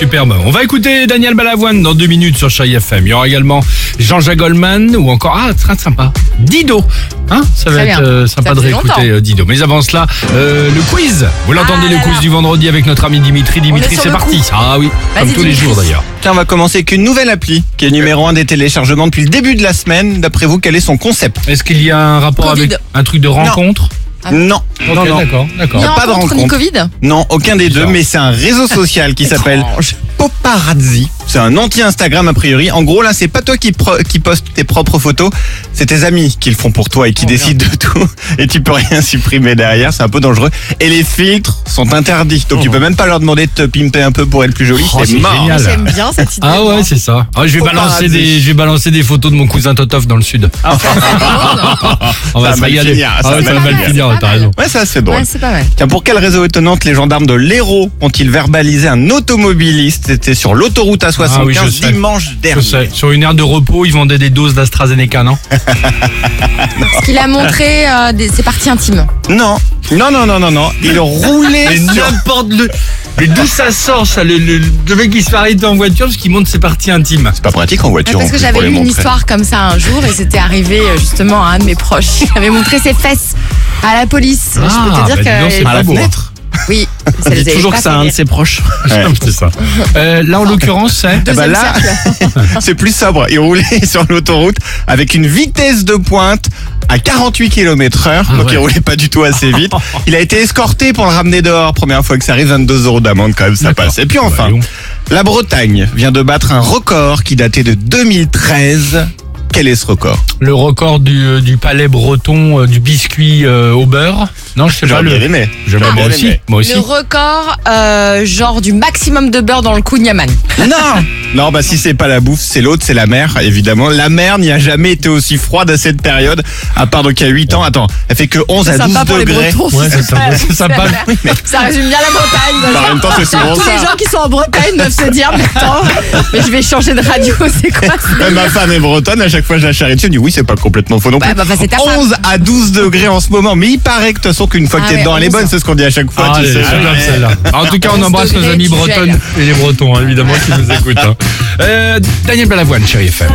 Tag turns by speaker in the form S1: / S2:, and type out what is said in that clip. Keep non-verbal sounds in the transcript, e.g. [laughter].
S1: superbe. On va écouter Daniel Balavoine dans deux minutes sur Chai FM. Il y aura également Jean-Jacques Goldman ou encore, ah, très sympa, Dido. Hein ça va être euh, sympa de réécouter
S2: longtemps.
S1: euh, Dido. Mais avant cela, euh, le quiz. Vous l'entendez,
S2: Ah
S1: le
S2: là
S1: quiz
S2: là.
S1: du vendredi avec notre ami Dimitri. Dimitri, c'est parti.
S2: coup.
S1: Ah oui, comme tous les jours d'ailleurs.
S3: Tiens, on va commencer avec une nouvelle appli qui est numéro un des téléchargements depuis le début de la semaine. D'après vous, quel est son concept?
S1: Est-ce qu'il y a un rapport
S2: Covid.
S1: avec un truc de rencontre?
S2: Ah
S3: Non, non, non.
S1: d'accord, d'accord.
S3: Pas de
S2: rencontre, ni. Covid
S3: Non, aucun des deux, mais c'est un réseau social qui s'appelle. Paparazzi. C'est un anti-Instagram a priori. En gros, là, c'est pas toi qui, pro- qui postes tes propres photos, c'est tes amis qui le font pour toi et qui
S2: Oh,
S3: décident de tout. Et tu peux rien supprimer derrière, c'est un peu dangereux. Et les filtres sont interdits, donc tu peux même pas leur demander de te pimper un peu pour être plus joli.
S1: Oh, c'est
S3: mort.
S1: génial.
S2: J'aime bien cette idée.
S1: Ah ouais, c'est ça. Ah, je vais balancer des, je vais balancer des photos de mon cousin Totov dans le sud. [laughs] On va
S3: va
S1: se régaler.
S3: finir, ça
S1: Ah ouais,
S3: va
S1: ça va
S3: mal
S2: finir.
S1: t'as raison.
S3: Ouais, ça c'est drôle.
S2: Ouais, c'est pas mal.
S3: Tiens, pour quelle raison étonnante les gendarmes de l'Hérault ont-ils verbalisé un automobiliste C'était sur l'autoroute A75
S1: Ah oui,
S3: dimanche
S1: Je
S3: dernier.
S1: sais. Sur une aire de repos, ils vendaient des doses d'AstraZeneca, non? [laughs] [laughs]
S2: Parce qu'il a montré euh, des- ses parties intimes.
S3: Non, non, non, non, non, non. Il [laughs] roulait
S1: Mais
S3: sur...
S1: n'importe le. Mais d'où ça sort, ça Le, le, le mec qui se fait arrêter en voiture parce qu'il montre ses parties intimes.
S3: C'est pas pratique en voiture.
S2: parce
S3: en
S2: que
S3: plus,
S2: j'avais
S3: pour les
S2: lu une
S3: montrer.
S2: histoire comme ça un jour et c'était arrivé euh, justement à un de mes proches. [laughs] Il avait montré ses fesses à la police. je peux
S1: Ah,
S2: te dire
S1: bah, dis donc, c'est
S2: que.
S3: À la
S1: beau, hein.
S3: fenêtre
S2: Oui,
S4: On
S2: les
S4: dit toujours que c'est un de ses proches.
S3: Ouais. [laughs]
S1: C'est ça. Euh, là, en l'occurrence, c'est.
S3: Eh ben
S2: Deuxième
S3: là, [laughs] c'est plus sobre. Il roulait [laughs] sur l'autoroute avec une vitesse de pointe à 48 km heure.
S1: Ah
S3: donc
S1: ouais.
S3: il roulait pas du tout assez vite. Il a été escorté pour le ramener dehors. Première fois que ça arrive, 22 euros d'amende quand même, ça passe. Et puis
S1: Bah,
S3: enfin, la Bretagne vient de battre un record qui datait de 2013. Quel est ce record?
S1: Le record du, euh, du palais breton euh, du biscuit euh, au beurre. Non, je sais pas le.
S3: aimé.
S1: J'aimerais
S3: J'aurais
S1: moi aussi. Moi aussi.
S2: Le record, euh, genre du maximum de beurre dans le kouign-amann.
S3: Non [laughs] Non, bah si c'est pas la bouffe, c'est l'autre, c'est la mer, évidemment. La mer n'y a jamais été aussi froide à cette période, à part donc il y a 8 ans. Attends, elle fait que 11 à 12
S2: sympa pour les
S3: degrés.
S1: Ouais, c'est sympa. [laughs]
S2: Ça résume bien la Bretagne.
S3: Bah, en même temps, c'est souvent
S2: Tous
S3: ça.
S2: les gens qui sont en Bretagne doivent se dire, mais attends, mais je vais changer de radio, [laughs] c'est quoi
S3: Même ma femme est bretonne, à chaque fois je la charrie dessus, elle dit oui, c'est pas complètement faux non plus.
S2: Bah, bah, bah, c'est ta femme.
S3: 11 à 12 degrés en ce moment, mais il paraît que qu'une fois que
S2: Ah
S3: t'es dedans, elle est
S2: 11.
S3: bonne, c'est ce qu'on dit à chaque fois.
S1: Ah,
S3: tu sais.
S1: celle-là. En tout cas, on
S2: 11
S1: embrasse nos amis bretonnes
S2: gèles.
S1: et les bretons, hein, évidemment, qui nous écoutent. hein. Euh, Daniel Balavoine, chérie FM.